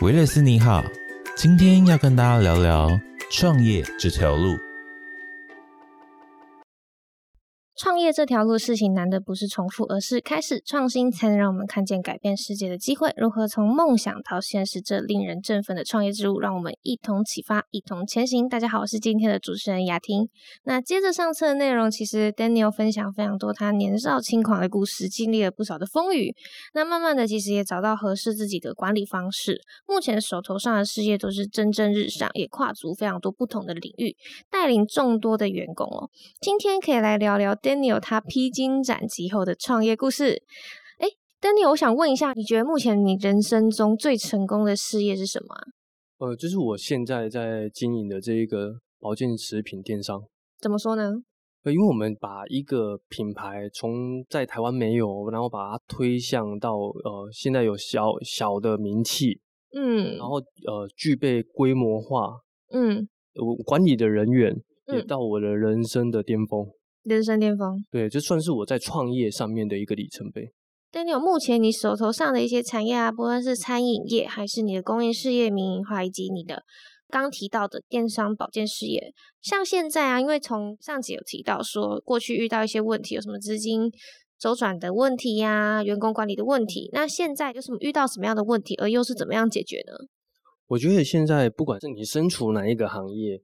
维勒斯你好，今天要跟大家聊聊创业这条路。创业这条路，事情难的不是重复，而是开始创新，才能让我们看见改变世界的机会。如何从梦想到现实，这令人振奋的创业之路，让我们一同启发，一同前行。大家好，我是今天的主持人雅婷。那接着上次的内容，其实 Daniel 分享非常多他年少轻狂的故事，经历了不少的风雨。那慢慢的，其实也找到合适自己的管理方式。目前手头上的事业都是蒸蒸日上，也跨足非常多不同的领域，带领众多的员工哦。今天可以来聊聊。Daniel 他披荆斩棘后的创业故事。哎，Daniel，我想问一下，你觉得目前你人生中最成功的事业是什么？呃，就是我现在在经营的这一个保健食品电商。怎么说呢？呃，因为我们把一个品牌从在台湾没有，然后把它推向到呃现在有小小的名气，嗯，然后呃具备规模化，嗯，我管理的人员也到我的人生的巅峰。人生巅峰，对，这算是我在创业上面的一个里程碑。Daniel，目前你手头上的一些产业啊，不论是餐饮业，还是你的公益事业、民营化，以及你的刚提到的电商保健事业，像现在啊，因为从上集有提到说，过去遇到一些问题，有什么资金周转的问题呀，员工管理的问题，那现在有什么遇到什么样的问题，而又是怎么样解决呢？我觉得现在不管是你身处哪一个行业。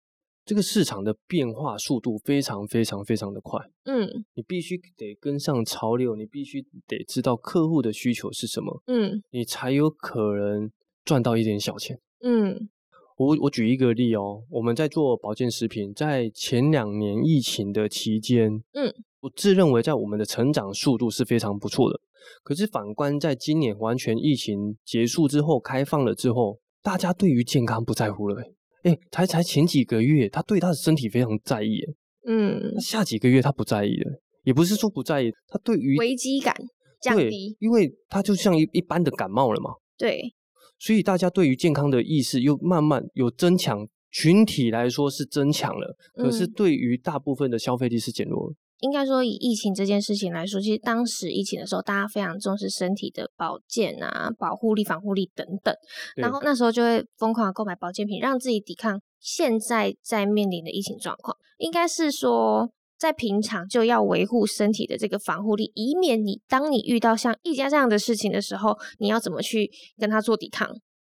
这个市场的变化速度非常非常非常的快，嗯，你必须得跟上潮流，你必须得知道客户的需求是什么，嗯，你才有可能赚到一点小钱，嗯，我我举一个例哦，我们在做保健食品，在前两年疫情的期间，嗯，我自认为在我们的成长速度是非常不错的，可是反观在今年完全疫情结束之后，开放了之后，大家对于健康不在乎了。哎，才才前几个月，他对他的身体非常在意，嗯，下几个月他不在意了，也不是说不在意，他对于危机感降低，因为他就像一一般的感冒了嘛，对，所以大家对于健康的意识又慢慢有增强，群体来说是增强了，可是对于大部分的消费力是减弱了。应该说，以疫情这件事情来说，其实当时疫情的时候，大家非常重视身体的保健啊、保护力、防护力等等，然后那时候就会疯狂的购买保健品，让自己抵抗现在在面临的疫情状况。应该是说，在平常就要维护身体的这个防护力，以免你当你遇到像一家这样的事情的时候，你要怎么去跟他做抵抗？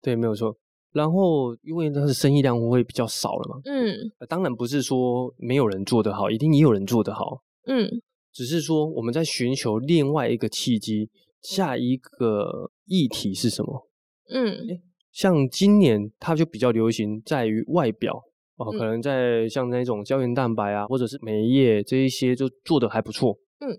对，没有错。然后，因为它的生意量会比较少了嘛，嗯，当然不是说没有人做得好，一定也有人做得好。嗯，只是说我们在寻求另外一个契机，下一个议题是什么？嗯，像今年它就比较流行在于外表哦，可能在像那种胶原蛋白啊，或者是美业这一些就做的还不错。嗯，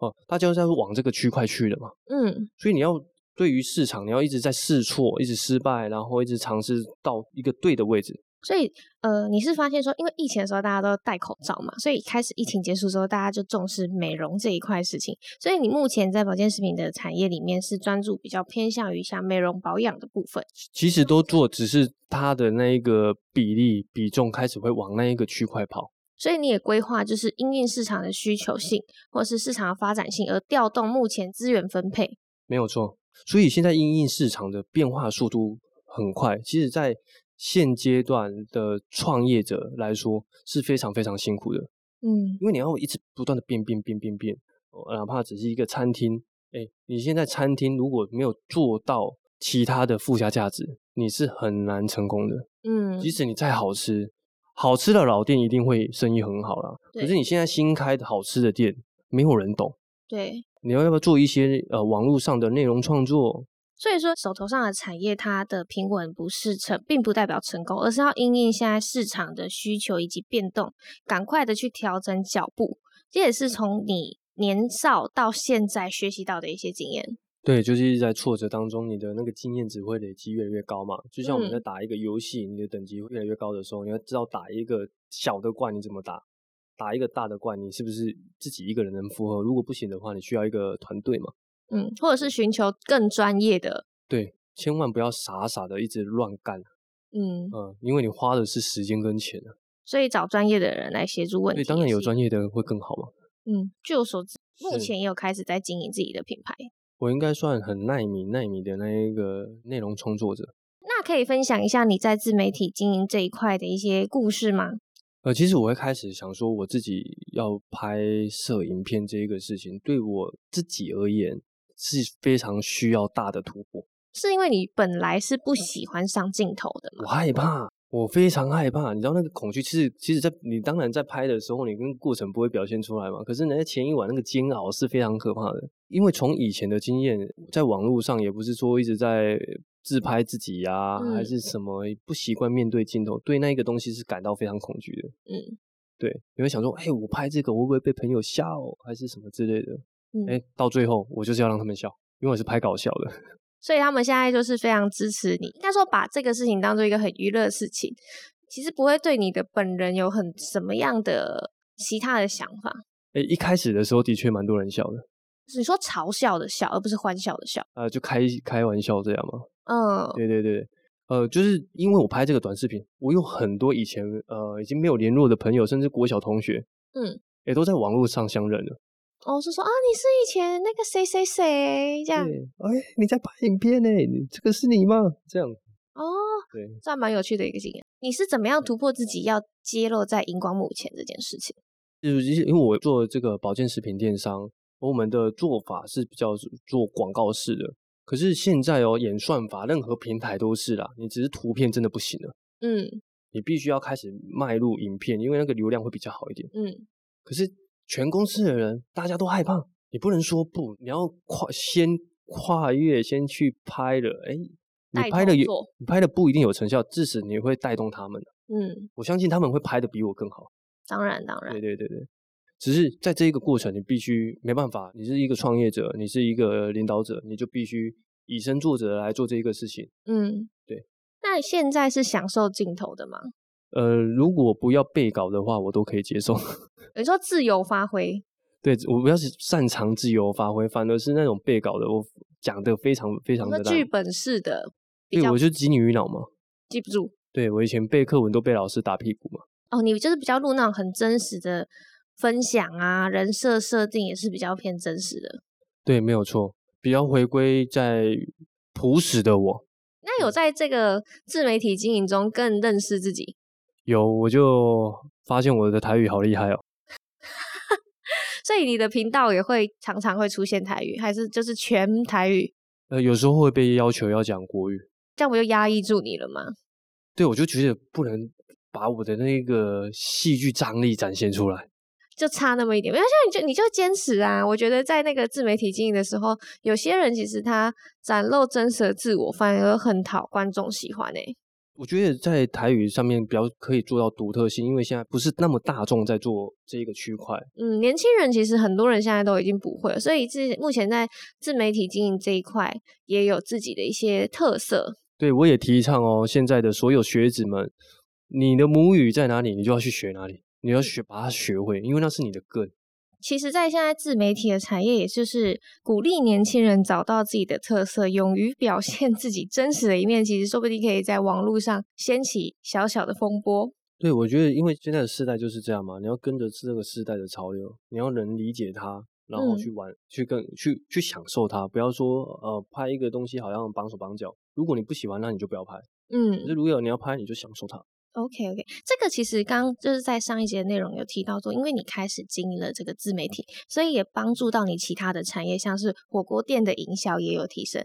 哦，大家在往这个区块去的嘛。嗯，所以你要对于市场，你要一直在试错，一直失败，然后一直尝试到一个对的位置。所以，呃，你是发现说，因为疫情的时候大家都戴口罩嘛，所以开始疫情结束之后，大家就重视美容这一块事情。所以你目前在保健食品的产业里面是专注比较偏向于像美容保养的部分。其实都做，只是它的那一个比例比重开始会往那一个区块跑。所以你也规划就是因应市场的需求性，或是市场的发展性而调动目前资源分配。没有错。所以现在因应市场的变化速度很快，其实在。现阶段的创业者来说是非常非常辛苦的，嗯，因为你要一直不断的变变变变变，哪怕只是一个餐厅，哎，你现在餐厅如果没有做到其他的附加价值，你是很难成功的，嗯，即使你再好吃，好吃的老店一定会生意很好啦，可是你现在新开的好吃的店，没有人懂，对，你要要不要做一些呃网络上的内容创作？所以说，手头上的产业它的平稳不是成，并不代表成功，而是要因应现在市场的需求以及变动，赶快的去调整脚步。这也是从你年少到现在学习到的一些经验。对，就是一直在挫折当中，你的那个经验值会累积越来越高嘛。就像我们在打一个游戏，你的等级越来越高的时候，你要知道打一个小的怪你怎么打，打一个大的怪你是不是自己一个人能负荷？如果不行的话，你需要一个团队嘛。嗯，或者是寻求更专业的，对，千万不要傻傻的一直乱干，嗯嗯，因为你花的是时间跟钱啊，所以找专业的人来协助问题，当然有专业的人会更好嘛。嗯，据我所知，目前也有开始在经营自己的品牌。我应该算很耐米耐米的那一个内容创作者。那那可以分享一下你在自媒体经营这一块的一些故事吗？呃，其实我会开始想说，我自己要拍摄影片这一个事情，对我自己而言是非常需要大的突破。是因为你本来是不喜欢上镜头的吗？我害怕，我非常害怕。你知道那个恐惧，其实其实，在你当然在拍的时候，你跟过程不会表现出来嘛。可是，你在前一晚那个煎熬是非常可怕的。因为从以前的经验，在网络上也不是说一直在。自拍自己呀，还是什么不习惯面对镜头，对那个东西是感到非常恐惧的。嗯，对，你会想说，哎，我拍这个会不会被朋友笑，还是什么之类的？哎，到最后我就是要让他们笑，因为我是拍搞笑的。所以他们现在就是非常支持你，应该说把这个事情当做一个很娱乐的事情，其实不会对你的本人有很什么样的其他的想法。哎，一开始的时候的确蛮多人笑的。你说嘲笑的笑，而不是欢笑的笑。呃，就开开玩笑这样吗？嗯，对对对，呃，就是因为我拍这个短视频，我有很多以前呃已经没有联络的朋友，甚至国小同学，嗯，也都在网络上相认了。哦，是说啊，你是以前那个谁谁谁这样？哎，你在拍影片呢？这个是你吗？这样？哦，对，算蛮有趣的一个经验。你是怎么样突破自己要揭露在荧光幕前这件事情？就是因为我做这个保健食品电商，我们的做法是比较做广告式的。可是现在哦，演算法任何平台都是啦，你只是图片真的不行了。嗯，你必须要开始迈入影片，因为那个流量会比较好一点。嗯，可是全公司的人大家都害怕，你不能说不，你要跨先跨越，先去拍了。哎，你拍的有，你拍的不一定有成效，至少你会带动他们。嗯，我相信他们会拍的比我更好。当然，当然。对对对对。只是在这一个过程，你必须没办法，你是一个创业者，你是一个领导者，你就必须以身作则来做这一个事情。嗯，对。那现在是享受镜头的吗？呃，如果不要背稿的话，我都可以接受。你说自由发挥？对，我不要是擅长自由发挥，反而是那种背稿的，我讲的非常非常的剧本式的。对，我就记你于脑嘛，记不住。对我以前背课文都被老师打屁股嘛。哦，你就是比较录那种很真实的。分享啊，人设设定也是比较偏真实的。对，没有错，比较回归在朴实的我。那有在这个自媒体经营中更认识自己？有，我就发现我的台语好厉害哦。所以你的频道也会常常会出现台语，还是就是全台语？呃，有时候会被要求要讲国语，这样不就压抑住你了吗？对，我就觉得不能把我的那个戏剧张力展现出来。就差那么一点，没有像你就你就坚持啊！我觉得在那个自媒体经营的时候，有些人其实他展露真实的自我，反而很讨观众喜欢诶。我觉得在台语上面比较可以做到独特性，因为现在不是那么大众在做这一个区块。嗯，年轻人其实很多人现在都已经不会了，所以自目前在自媒体经营这一块也有自己的一些特色。对，我也提倡哦，现在的所有学子们，你的母语在哪里，你就要去学哪里。你要学把它学会，因为那是你的根。其实，在现在自媒体的产业，也就是鼓励年轻人找到自己的特色，勇于表现自己真实的一面。其实，说不定可以在网络上掀起小小的风波。对，我觉得，因为现在的时代就是这样嘛，你要跟着这个时代的潮流，你要能理解它，然后去玩，去跟去去享受它。不要说呃，拍一个东西好像绑手绑脚。如果你不喜欢，那你就不要拍。嗯，可是如果你要拍，你就享受它。OK OK，这个其实刚就是在上一节内容有提到说，因为你开始经营了这个自媒体，所以也帮助到你其他的产业，像是火锅店的营销也有提升。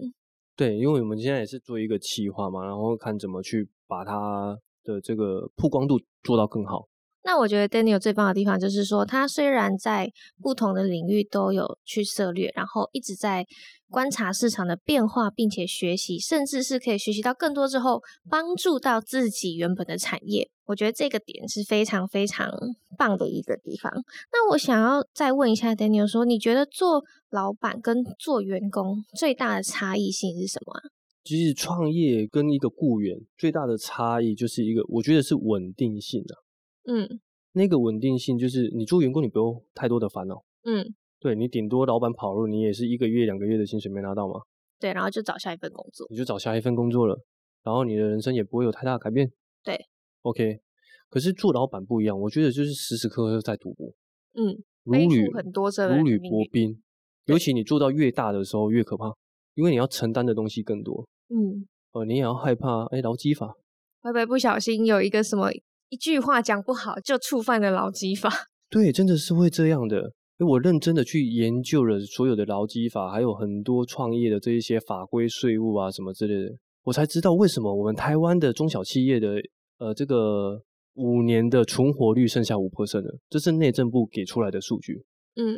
对，因为我们现在也是做一个企划嘛，然后看怎么去把它的这个曝光度做到更好。那我觉得 Daniel 最棒的地方就是说，他虽然在不同的领域都有去涉猎，然后一直在观察市场的变化，并且学习，甚至是可以学习到更多之后，帮助到自己原本的产业。我觉得这个点是非常非常棒的一个地方。那我想要再问一下 Daniel，说你觉得做老板跟做员工最大的差异性是什么啊？其实创业跟一个雇员最大的差异就是一个，我觉得是稳定性啊。嗯，那个稳定性就是你做员工，你不用太多的烦恼。嗯，对你顶多老板跑路，你也是一个月两个月的薪水没拿到嘛？对，然后就找下一份工作，你就找下一份工作了，然后你的人生也不会有太大的改变。对，OK。可是做老板不一样，我觉得就是时时刻刻在赌博。嗯，如履很多如履薄冰，尤其你做到越大的时候越可怕，因为你要承担的东西更多。嗯。哦，你也要害怕哎，劳基法会不会不小心有一个什么一句话讲不好就触犯了劳基法？对，真的是会这样的。因为我认真的去研究了所有的劳基法，还有很多创业的这一些法规、税务啊什么之类的，我才知道为什么我们台湾的中小企业的呃这个五年的存活率剩下五 percent 了，这是内政部给出来的数据。嗯，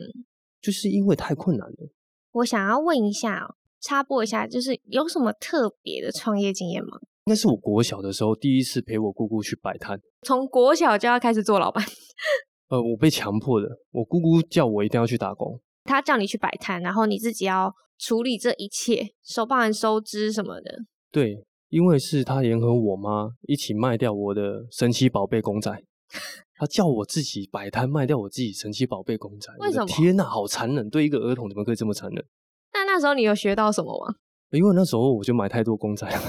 就是因为太困难了。我想要问一下，插播一下，就是有什么特别的创业经验吗？应该是我国小的时候第一次陪我姑姑去摆摊，从国小就要开始做老板。呃，我被强迫的。我姑姑叫我一定要去打工，她叫你去摆摊，然后你自己要处理这一切，收包含收支什么的。对，因为是她联合我妈一起卖掉我的神奇宝贝公仔，她叫我自己摆摊卖掉我自己神奇宝贝公仔。为什么？天哪，好残忍！对一个儿童怎么可以这么残忍？那那时候你有学到什么吗？因为那时候我就买太多公仔了。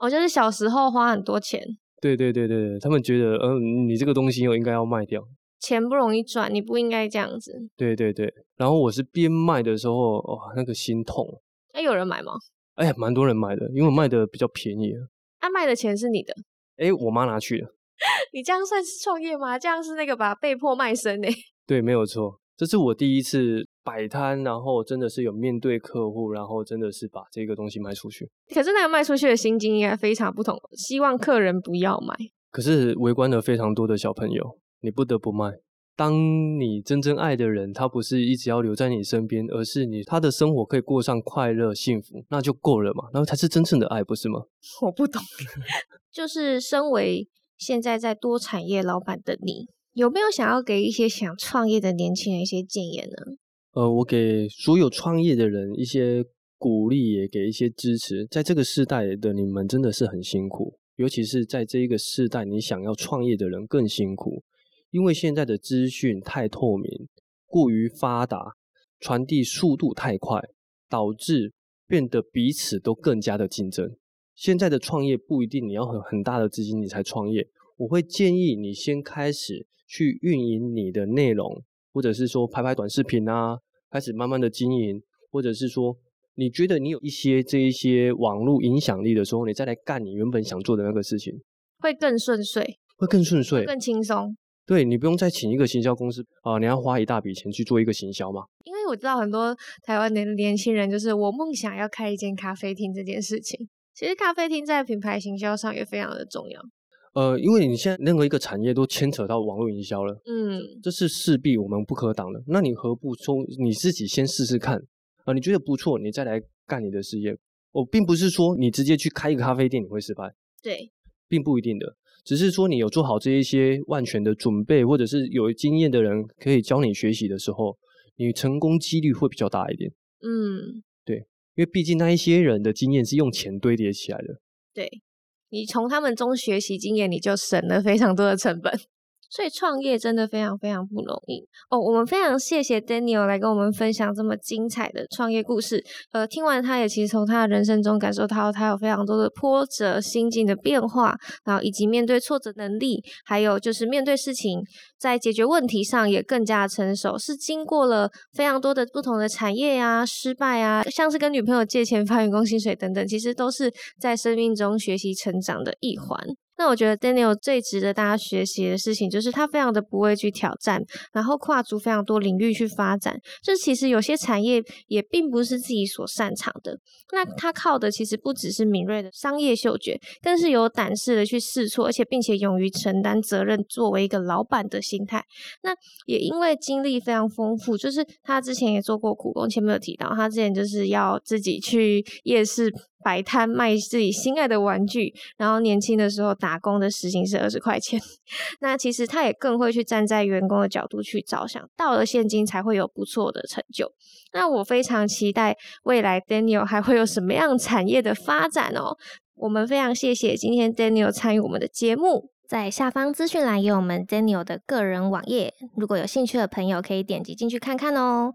我就是小时候花很多钱。对对对对对，他们觉得，嗯，你这个东西又应该要卖掉。钱不容易赚，你不应该这样子。对对对，然后我是边卖的时候，哇，那个心痛。哎，有人买吗？哎，蛮多人买的，因为我卖的比较便宜。啊，卖的钱是你的？哎，我妈拿去了。你这样算是创业吗？这样是那个吧被迫卖身呢？对，没有错，这是我第一次摆摊，然后真的是有面对客户，然后真的是把这个东西卖出去。可是那个卖出去的心境应该非常不同，希望客人不要买。可是围观了非常多的小朋友。你不得不卖。当你真正爱的人，他不是一直要留在你身边，而是你他的生活可以过上快乐幸福，那就够了嘛？然后才是真正的爱，不是吗？我不懂。就是身为现在在多产业老板的你，有没有想要给一些想创业的年轻人一些建言呢？呃，我给所有创业的人一些鼓励，也给一些支持。在这个时代的你们真的是很辛苦，尤其是在这一个时代，你想要创业的人更辛苦。因为现在的资讯太透明、过于发达，传递速度太快，导致变得彼此都更加的竞争。现在的创业不一定你要很很大的资金你才创业，我会建议你先开始去运营你的内容，或者是说拍拍短视频啊，开始慢慢的经营，或者是说你觉得你有一些这一些网络影响力的时候，你再来干你原本想做的那个事情，会更顺遂，会更顺遂，更轻松。对你不用再请一个行销公司啊，你要花一大笔钱去做一个行销嘛？因为我知道很多台湾的年轻人，就是我梦想要开一间咖啡厅这件事情。其实咖啡厅在品牌行销上也非常的重要。呃，因为你现在任何一个产业都牵扯到网络营销了，嗯，这是势必我们不可挡的。那你何不从你自己先试试看啊？你觉得不错，你再来干你的事业。我并不是说你直接去开一个咖啡店你会失败，对，并不一定的。只是说你有做好这一些万全的准备，或者是有经验的人可以教你学习的时候，你成功几率会比较大一点。嗯，对，因为毕竟那一些人的经验是用钱堆叠起来的。对，你从他们中学习经验，你就省了非常多的成本。所以创业真的非常非常不容易哦。我们非常谢谢 Daniel 来跟我们分享这么精彩的创业故事。呃，听完他也其实从他的人生中感受到他有非常多的波折、心境的变化，然后以及面对挫折能力，还有就是面对事情在解决问题上也更加成熟。是经过了非常多的不同的产业呀、失败啊，像是跟女朋友借钱发员工薪水等等，其实都是在生命中学习成长的一环。那我觉得 Daniel 最值得大家学习的事情，就是他非常的不畏惧挑战，然后跨足非常多领域去发展。这其实有些产业也并不是自己所擅长的。那他靠的其实不只是敏锐的商业嗅觉，更是有胆识的去试错，而且并且勇于承担责任，作为一个老板的心态。那也因为经历非常丰富，就是他之前也做过苦工，前面有提到，他之前就是要自己去夜市。摆摊卖自己心爱的玩具，然后年轻的时候打工的时薪是二十块钱。那其实他也更会去站在员工的角度去着想，到了现金才会有不错的成就。那我非常期待未来 Daniel 还会有什么样产业的发展哦。我们非常谢谢今天 Daniel 参与我们的节目，在下方资讯栏有我们 Daniel 的个人网页，如果有兴趣的朋友可以点击进去看看哦。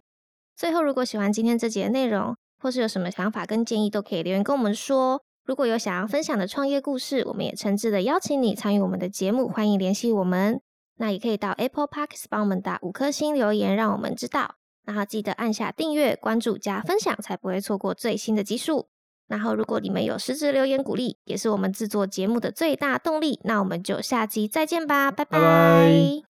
最后，如果喜欢今天这节的内容，或是有什么想法跟建议，都可以留言跟我们说。如果有想要分享的创业故事，我们也诚挚的邀请你参与我们的节目，欢迎联系我们。那也可以到 Apple Parks 帮我们打五颗星留言，让我们知道。然后记得按下订阅、关注加分享，才不会错过最新的集数。然后，如果你们有实质留言鼓励，也是我们制作节目的最大动力。那我们就下期再见吧，拜拜。